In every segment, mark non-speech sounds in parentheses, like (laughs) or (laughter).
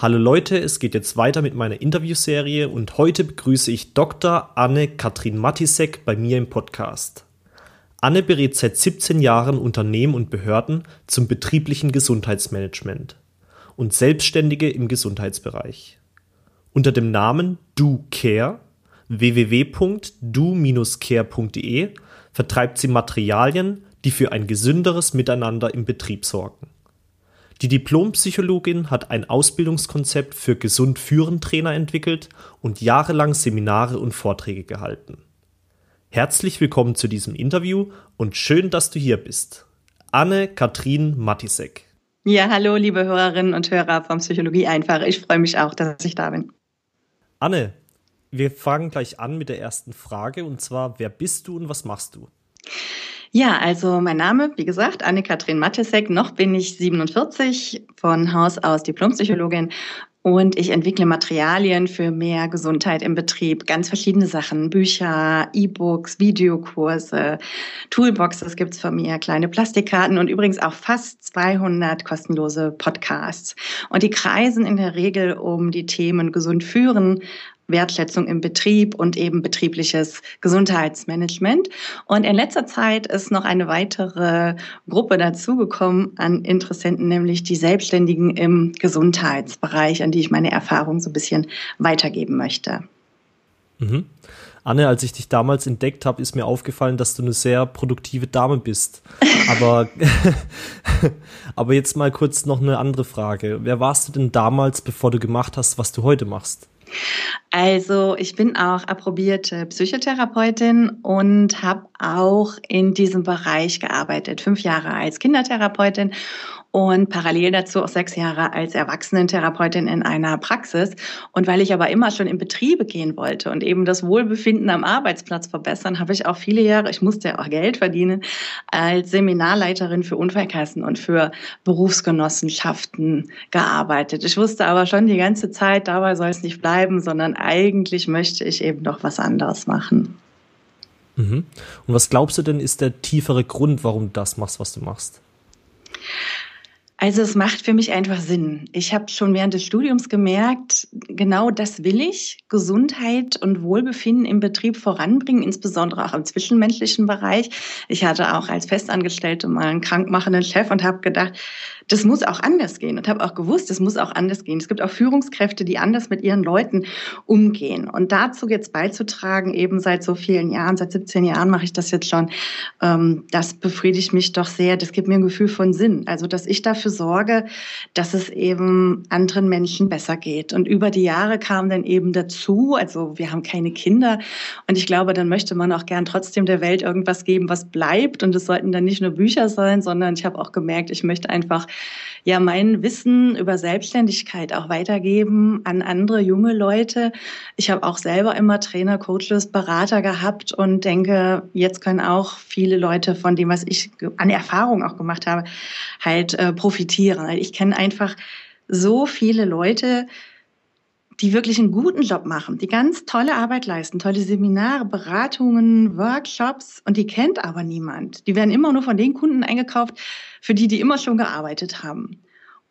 Hallo Leute, es geht jetzt weiter mit meiner Interviewserie und heute begrüße ich Dr. Anne-Kathrin Matisek bei mir im Podcast. Anne berät seit 17 Jahren Unternehmen und Behörden zum betrieblichen Gesundheitsmanagement und Selbstständige im Gesundheitsbereich. Unter dem Namen Do Care www.do-care.de vertreibt sie Materialien, die für ein gesünderes Miteinander im Betrieb sorgen. Die Diplompsychologin hat ein Ausbildungskonzept für gesund führen Trainer entwickelt und jahrelang Seminare und Vorträge gehalten. Herzlich willkommen zu diesem Interview und schön, dass du hier bist. Anne-Kathrin Matisek. Ja, hallo, liebe Hörerinnen und Hörer von Psychologie einfach. Ich freue mich auch, dass ich da bin. Anne, wir fangen gleich an mit der ersten Frage und zwar, wer bist du und was machst du? Ja, also mein Name, wie gesagt, Anne-Kathrin Mattesek. Noch bin ich 47, von Haus aus Diplompsychologin und ich entwickle Materialien für mehr Gesundheit im Betrieb. Ganz verschiedene Sachen. Bücher, E-Books, Videokurse, Toolboxes gibt's von mir, kleine Plastikkarten und übrigens auch fast 200 kostenlose Podcasts. Und die kreisen in der Regel um die Themen gesund führen, Wertschätzung im Betrieb und eben betriebliches Gesundheitsmanagement. Und in letzter Zeit ist noch eine weitere Gruppe dazugekommen an Interessenten, nämlich die Selbstständigen im Gesundheitsbereich, an die ich meine Erfahrung so ein bisschen weitergeben möchte. Mhm. Anne, als ich dich damals entdeckt habe, ist mir aufgefallen, dass du eine sehr produktive Dame bist. Aber, (laughs) aber jetzt mal kurz noch eine andere Frage. Wer warst du denn damals, bevor du gemacht hast, was du heute machst? Also ich bin auch approbierte Psychotherapeutin und habe auch in diesem Bereich gearbeitet. Fünf Jahre als Kindertherapeutin und parallel dazu auch sechs Jahre als Erwachsenentherapeutin in einer Praxis. Und weil ich aber immer schon in Betriebe gehen wollte und eben das Wohlbefinden am Arbeitsplatz verbessern, habe ich auch viele Jahre, ich musste ja auch Geld verdienen, als Seminarleiterin für Unfallkassen und für Berufsgenossenschaften gearbeitet. Ich wusste aber schon die ganze Zeit, dabei soll es nicht bleiben, sondern eigentlich möchte ich eben noch was anderes machen. Mhm. Und was glaubst du denn ist der tiefere Grund, warum du das machst, was du machst? Also es macht für mich einfach Sinn. Ich habe schon während des Studiums gemerkt, genau das will ich, Gesundheit und Wohlbefinden im Betrieb voranbringen, insbesondere auch im zwischenmenschlichen Bereich. Ich hatte auch als Festangestellte mal einen krankmachenden Chef und habe gedacht, das muss auch anders gehen und habe auch gewusst, es muss auch anders gehen. Es gibt auch Führungskräfte, die anders mit ihren Leuten umgehen. Und dazu jetzt beizutragen, eben seit so vielen Jahren, seit 17 Jahren mache ich das jetzt schon, ähm, das befriedigt mich doch sehr. Das gibt mir ein Gefühl von Sinn. Also, dass ich dafür sorge, dass es eben anderen Menschen besser geht. Und über die Jahre kam dann eben dazu, also wir haben keine Kinder und ich glaube, dann möchte man auch gern trotzdem der Welt irgendwas geben, was bleibt. Und es sollten dann nicht nur Bücher sein, sondern ich habe auch gemerkt, ich möchte einfach ja mein Wissen über Selbstständigkeit auch weitergeben an andere junge Leute. Ich habe auch selber immer Trainer, Coaches, Berater gehabt und denke, jetzt können auch viele Leute von dem, was ich an Erfahrung auch gemacht habe, halt äh, profitieren. Ich kenne einfach so viele Leute, die wirklich einen guten Job machen, die ganz tolle Arbeit leisten, tolle Seminare, Beratungen, Workshops und die kennt aber niemand. Die werden immer nur von den Kunden eingekauft, für die die immer schon gearbeitet haben.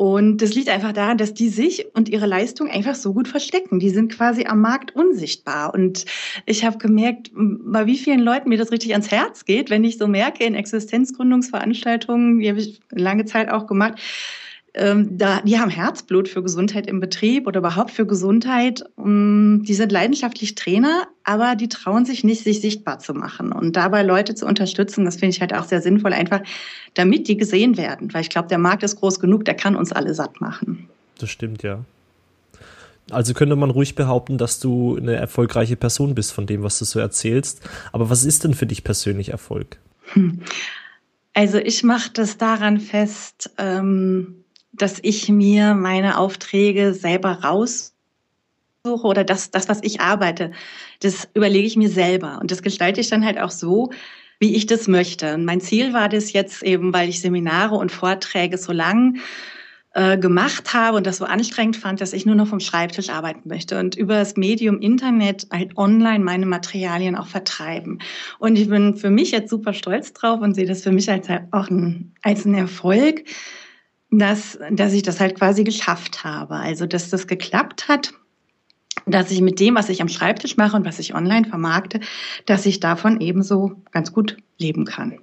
Und das liegt einfach daran, dass die sich und ihre Leistung einfach so gut verstecken. Die sind quasi am Markt unsichtbar. Und ich habe gemerkt, bei wie vielen Leuten mir das richtig ans Herz geht, wenn ich so merke in Existenzgründungsveranstaltungen, die habe ich lange Zeit auch gemacht, ähm, da, die haben Herzblut für Gesundheit im Betrieb oder überhaupt für Gesundheit. Um, die sind leidenschaftlich Trainer, aber die trauen sich nicht, sich sichtbar zu machen. Und dabei Leute zu unterstützen, das finde ich halt auch sehr sinnvoll, einfach damit die gesehen werden. Weil ich glaube, der Markt ist groß genug, der kann uns alle satt machen. Das stimmt, ja. Also könnte man ruhig behaupten, dass du eine erfolgreiche Person bist von dem, was du so erzählst. Aber was ist denn für dich persönlich Erfolg? Hm. Also ich mache das daran fest, ähm, dass ich mir meine Aufträge selber raussuche oder das, das, was ich arbeite, das überlege ich mir selber. Und das gestalte ich dann halt auch so, wie ich das möchte. Und mein Ziel war das jetzt eben, weil ich Seminare und Vorträge so lang äh, gemacht habe und das so anstrengend fand, dass ich nur noch vom Schreibtisch arbeiten möchte und über das Medium Internet halt online meine Materialien auch vertreiben. Und ich bin für mich jetzt super stolz drauf und sehe das für mich als halt auch ein, als ein Erfolg, dass, dass ich das halt quasi geschafft habe. Also, dass das geklappt hat, dass ich mit dem, was ich am Schreibtisch mache und was ich online vermarkte, dass ich davon ebenso ganz gut leben kann.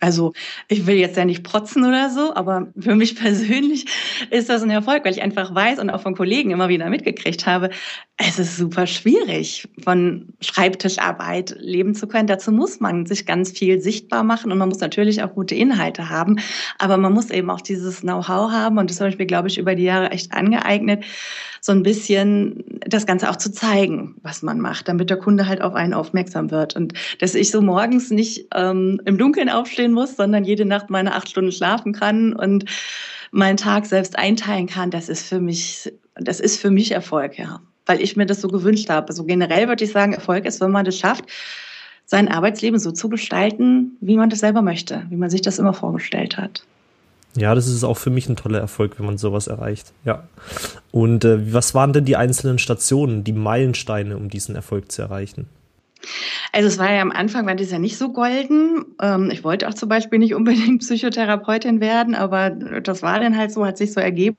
Also ich will jetzt ja nicht protzen oder so, aber für mich (laughs) persönlich ist das ein Erfolg, weil ich einfach weiß und auch von Kollegen immer wieder mitgekriegt habe, es ist super schwierig, von Schreibtischarbeit leben zu können. Dazu muss man sich ganz viel sichtbar machen und man muss natürlich auch gute Inhalte haben, aber man muss eben auch dieses Know-how haben und das habe ich mir, glaube ich, über die Jahre echt angeeignet, so ein bisschen das Ganze auch zu zeigen, was man macht, damit der Kunde halt auf einen aufmerksam wird. Und dass ich so morgens nicht ähm, im Dunkeln aufstehen muss, sondern jede Nacht meine acht Stunden schlafen kann und meinen Tag selbst einteilen kann, das ist für mich, das ist für mich Erfolg, ja. Weil ich mir das so gewünscht habe. So also generell würde ich sagen, Erfolg ist, wenn man das schafft, sein Arbeitsleben so zu gestalten, wie man das selber möchte, wie man sich das immer vorgestellt hat. Ja, das ist auch für mich ein toller Erfolg, wenn man sowas erreicht. Ja. Und äh, was waren denn die einzelnen Stationen, die Meilensteine, um diesen Erfolg zu erreichen? Also es war ja am Anfang, war das ja nicht so golden. Ähm, ich wollte auch zum Beispiel nicht unbedingt (laughs) Psychotherapeutin werden, aber das war dann halt so, hat sich so ergeben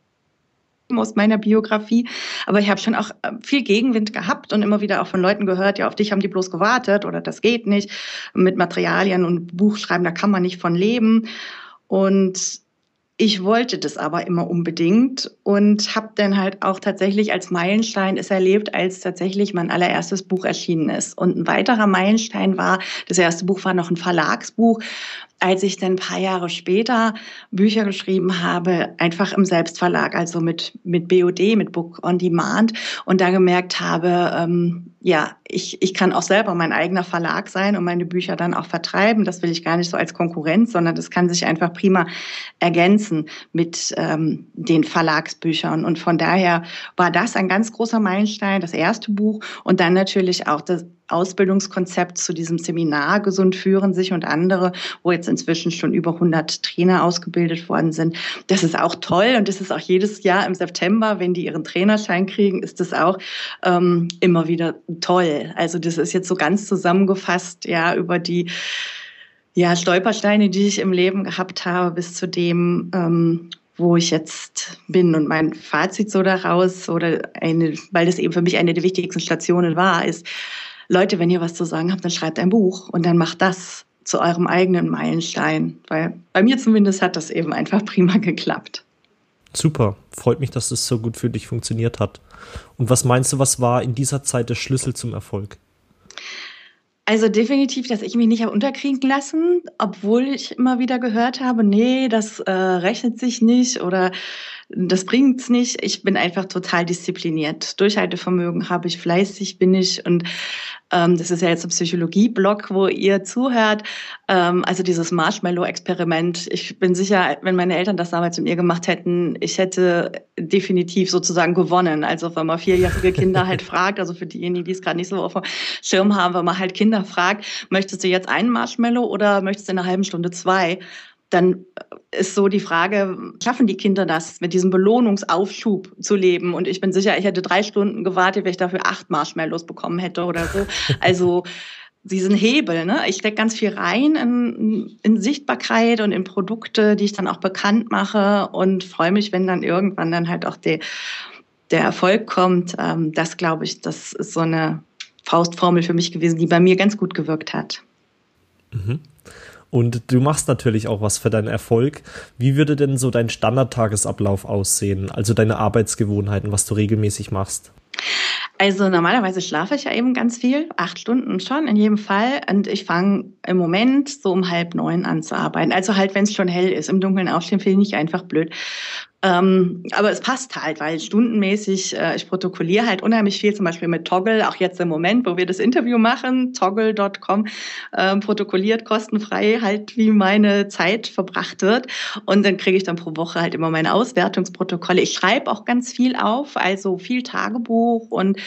aus meiner Biografie. Aber ich habe schon auch äh, viel Gegenwind gehabt und immer wieder auch von Leuten gehört, ja, auf dich haben die bloß gewartet oder das geht nicht. Mit Materialien und Buchschreiben, da kann man nicht von leben. Und ich wollte das aber immer unbedingt und habe dann halt auch tatsächlich als Meilenstein es erlebt, als tatsächlich mein allererstes Buch erschienen ist. Und ein weiterer Meilenstein war, das erste Buch war noch ein Verlagsbuch, als ich dann ein paar Jahre später Bücher geschrieben habe, einfach im Selbstverlag, also mit, mit BOD, mit Book on Demand und da gemerkt habe, ähm, ja, ich, ich kann auch selber mein eigener Verlag sein und meine Bücher dann auch vertreiben. Das will ich gar nicht so als Konkurrenz, sondern das kann sich einfach prima ergänzen mit ähm, den Verlagsbüchern. Und von daher war das ein ganz großer Meilenstein, das erste Buch und dann natürlich auch das Ausbildungskonzept zu diesem Seminar Gesund führen sich und andere, wo jetzt inzwischen schon über 100 Trainer ausgebildet worden sind. Das ist auch toll und das ist auch jedes Jahr im September, wenn die ihren Trainerschein kriegen, ist das auch ähm, immer wieder toll. Also das ist jetzt so ganz zusammengefasst, ja, über die ja, Stolpersteine, die ich im Leben gehabt habe, bis zu dem, ähm, wo ich jetzt bin. Und mein Fazit so daraus, oder eine, weil das eben für mich eine der wichtigsten Stationen war, ist, Leute, wenn ihr was zu sagen habt, dann schreibt ein Buch und dann macht das zu eurem eigenen Meilenstein. Weil bei mir zumindest hat das eben einfach prima geklappt. Super, freut mich, dass das so gut für dich funktioniert hat. Und was meinst du, was war in dieser Zeit der Schlüssel zum Erfolg? Also definitiv, dass ich mich nicht habe unterkriegen lassen, obwohl ich immer wieder gehört habe, nee, das äh, rechnet sich nicht oder das bringt's nicht. Ich bin einfach total diszipliniert. Durchhaltevermögen habe ich, fleißig bin ich und ähm, das ist ja jetzt ein Psychologie-Blog, wo ihr zuhört. Ähm, also dieses Marshmallow-Experiment. Ich bin sicher, wenn meine Eltern das damals mit mir gemacht hätten, ich hätte definitiv sozusagen gewonnen. Also wenn man vierjährige Kinder halt (laughs) fragt, also für diejenigen, die es gerade nicht so auf dem Schirm haben, wenn man halt Kinder fragt, möchtest du jetzt einen Marshmallow oder möchtest du in einer halben Stunde zwei? Dann ist so die Frage, schaffen die Kinder das, mit diesem Belohnungsaufschub zu leben? Und ich bin sicher, ich hätte drei Stunden gewartet, wenn ich dafür acht Marshmallows bekommen hätte oder so. (laughs) Also diesen Hebel, ne? Ich stecke ganz viel rein in, in Sichtbarkeit und in Produkte, die ich dann auch bekannt mache und freue mich, wenn dann irgendwann dann halt auch die, der Erfolg kommt. Ähm, das glaube ich, das ist so eine Faustformel für mich gewesen, die bei mir ganz gut gewirkt hat. Mhm. Und du machst natürlich auch was für deinen Erfolg. Wie würde denn so dein Standardtagesablauf aussehen? Also deine Arbeitsgewohnheiten, was du regelmäßig machst? Also normalerweise schlafe ich ja eben ganz viel, acht Stunden schon in jedem Fall. Und ich fange im Moment so um halb neun an zu arbeiten. Also halt, wenn es schon hell ist. Im Dunkeln aufstehen finde ich einfach blöd. Ähm, aber es passt halt, weil stundenmäßig, äh, ich protokolliere halt unheimlich viel, zum Beispiel mit Toggle, auch jetzt im Moment, wo wir das Interview machen, toggle.com, ähm, protokolliert kostenfrei halt, wie meine Zeit verbracht wird. Und dann kriege ich dann pro Woche halt immer meine Auswertungsprotokolle. Ich schreibe auch ganz viel auf, also viel Tagebuch und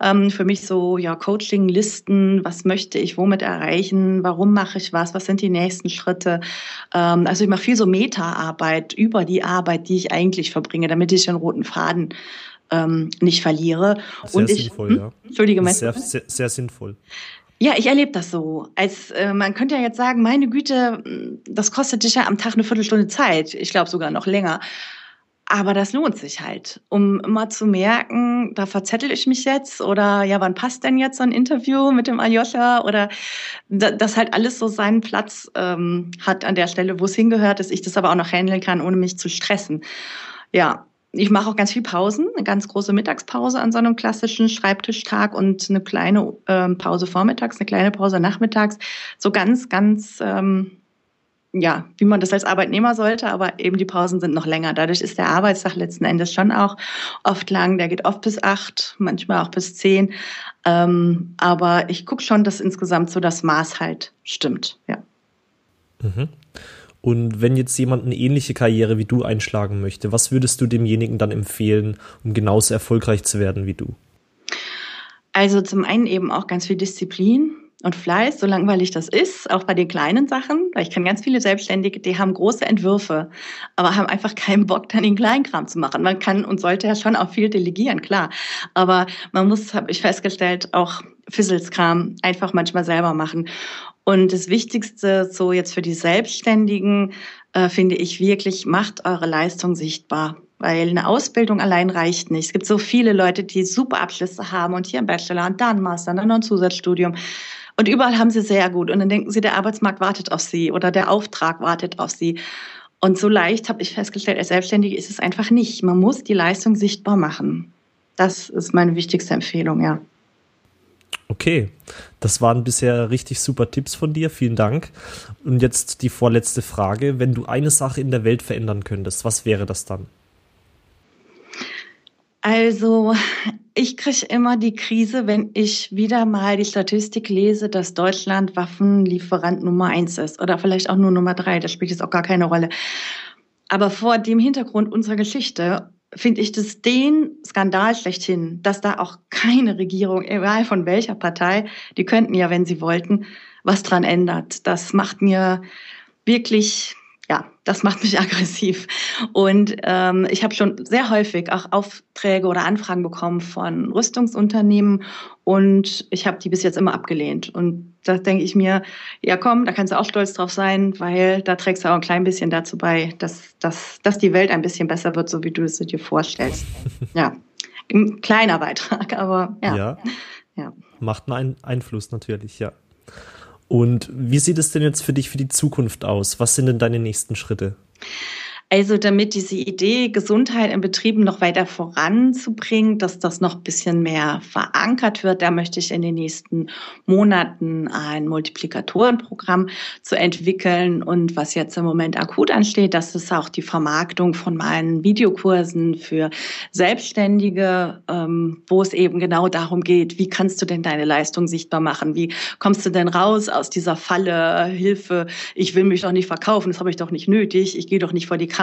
ähm, für mich so, ja, Coaching-Listen, was möchte ich womit erreichen, warum mache ich was, was sind die nächsten Schritte. Ähm, also ich mache viel so Meta-Arbeit über die Arbeit, die ich eigentlich eigentlich verbringe, damit ich den roten Faden ähm, nicht verliere. Sehr und ich, sinnvoll, hm? ja. Entschuldige, sehr, sehr, sehr sinnvoll. Ja, ich erlebe das so. Als äh, man könnte ja jetzt sagen, meine Güte, das kostet dich ja am Tag eine Viertelstunde Zeit. Ich glaube sogar noch länger. Aber das lohnt sich halt, um immer zu merken, da verzettel ich mich jetzt oder ja, wann passt denn jetzt so ein Interview mit dem Aljoscha oder dass halt alles so seinen Platz ähm, hat an der Stelle, wo es hingehört, dass ich das aber auch noch handeln kann, ohne mich zu stressen. Ja, ich mache auch ganz viel Pausen, eine ganz große Mittagspause an so einem klassischen Schreibtischtag und eine kleine ähm, Pause vormittags, eine kleine Pause nachmittags. So ganz, ganz ähm, ja, wie man das als Arbeitnehmer sollte, aber eben die Pausen sind noch länger. Dadurch ist der Arbeitstag letzten Endes schon auch oft lang. Der geht oft bis acht, manchmal auch bis zehn. Ähm, aber ich gucke schon, dass insgesamt so das Maß halt stimmt, ja. Mhm. Und wenn jetzt jemand eine ähnliche Karriere wie du einschlagen möchte, was würdest du demjenigen dann empfehlen, um genauso erfolgreich zu werden wie du? Also zum einen eben auch ganz viel Disziplin und Fleiß, so langweilig das ist, auch bei den kleinen Sachen, weil ich kenne ganz viele Selbstständige, die haben große Entwürfe, aber haben einfach keinen Bock, dann den Kleinkram zu machen. Man kann und sollte ja schon auch viel delegieren, klar. Aber man muss, habe ich festgestellt, auch Fisselskram einfach manchmal selber machen. Und das Wichtigste so jetzt für die Selbstständigen, äh, finde ich wirklich, macht eure Leistung sichtbar weil eine Ausbildung allein reicht nicht. Es gibt so viele Leute, die super Abschlüsse haben und hier ein Bachelor und da ein Master und dann noch ein Zusatzstudium. Und überall haben sie sehr gut. Und dann denken sie, der Arbeitsmarkt wartet auf sie oder der Auftrag wartet auf sie. Und so leicht habe ich festgestellt, als Selbstständige ist es einfach nicht. Man muss die Leistung sichtbar machen. Das ist meine wichtigste Empfehlung, ja. Okay, das waren bisher richtig super Tipps von dir. Vielen Dank. Und jetzt die vorletzte Frage. Wenn du eine Sache in der Welt verändern könntest, was wäre das dann? Also ich kriege immer die Krise, wenn ich wieder mal die Statistik lese, dass Deutschland Waffenlieferant Nummer eins ist oder vielleicht auch nur Nummer drei. Das spielt jetzt auch gar keine Rolle. Aber vor dem Hintergrund unserer Geschichte finde ich das den Skandal schlechthin, dass da auch keine Regierung, egal von welcher Partei, die könnten ja, wenn sie wollten, was dran ändert. Das macht mir wirklich das macht mich (laughs) aggressiv. Und ähm, ich habe schon sehr häufig auch Aufträge oder Anfragen bekommen von Rüstungsunternehmen und ich habe die bis jetzt immer abgelehnt. Und da denke ich mir, ja komm, da kannst du auch stolz drauf sein, weil da trägst du auch ein klein bisschen dazu bei, dass, dass, dass die Welt ein bisschen besser wird, so wie du es dir vorstellst. (laughs) ja, ein kleiner Beitrag, aber ja. Ja, ja. macht einen Einfluss natürlich, ja. Und wie sieht es denn jetzt für dich für die Zukunft aus? Was sind denn deine nächsten Schritte? Also damit diese Idee, Gesundheit in Betrieben noch weiter voranzubringen, dass das noch ein bisschen mehr verankert wird, da möchte ich in den nächsten Monaten ein Multiplikatorenprogramm zu entwickeln. Und was jetzt im Moment akut ansteht, das ist auch die Vermarktung von meinen Videokursen für Selbstständige, ähm, wo es eben genau darum geht, wie kannst du denn deine Leistung sichtbar machen? Wie kommst du denn raus aus dieser Falle, Hilfe, ich will mich doch nicht verkaufen, das habe ich doch nicht nötig, ich gehe doch nicht vor die Kamera.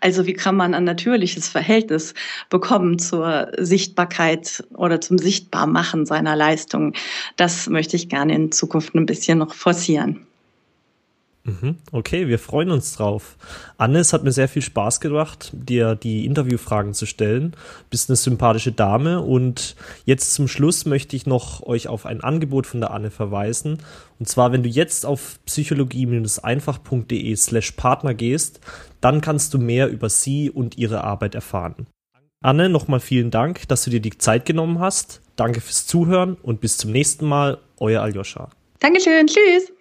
Also wie kann man ein natürliches Verhältnis bekommen zur Sichtbarkeit oder zum Sichtbarmachen seiner Leistung? Das möchte ich gerne in Zukunft ein bisschen noch forcieren. Mhm. Okay, wir freuen uns drauf. Anne, es hat mir sehr viel Spaß gemacht, dir die Interviewfragen zu stellen. Bist eine sympathische Dame und jetzt zum Schluss möchte ich noch euch auf ein Angebot von der Anne verweisen. Und zwar, wenn du jetzt auf psychologie-einfach.de slash Partner gehst, dann kannst du mehr über sie und ihre Arbeit erfahren. Anne, nochmal vielen Dank, dass du dir die Zeit genommen hast. Danke fürs Zuhören und bis zum nächsten Mal, euer Aljoscha. Dankeschön, tschüss.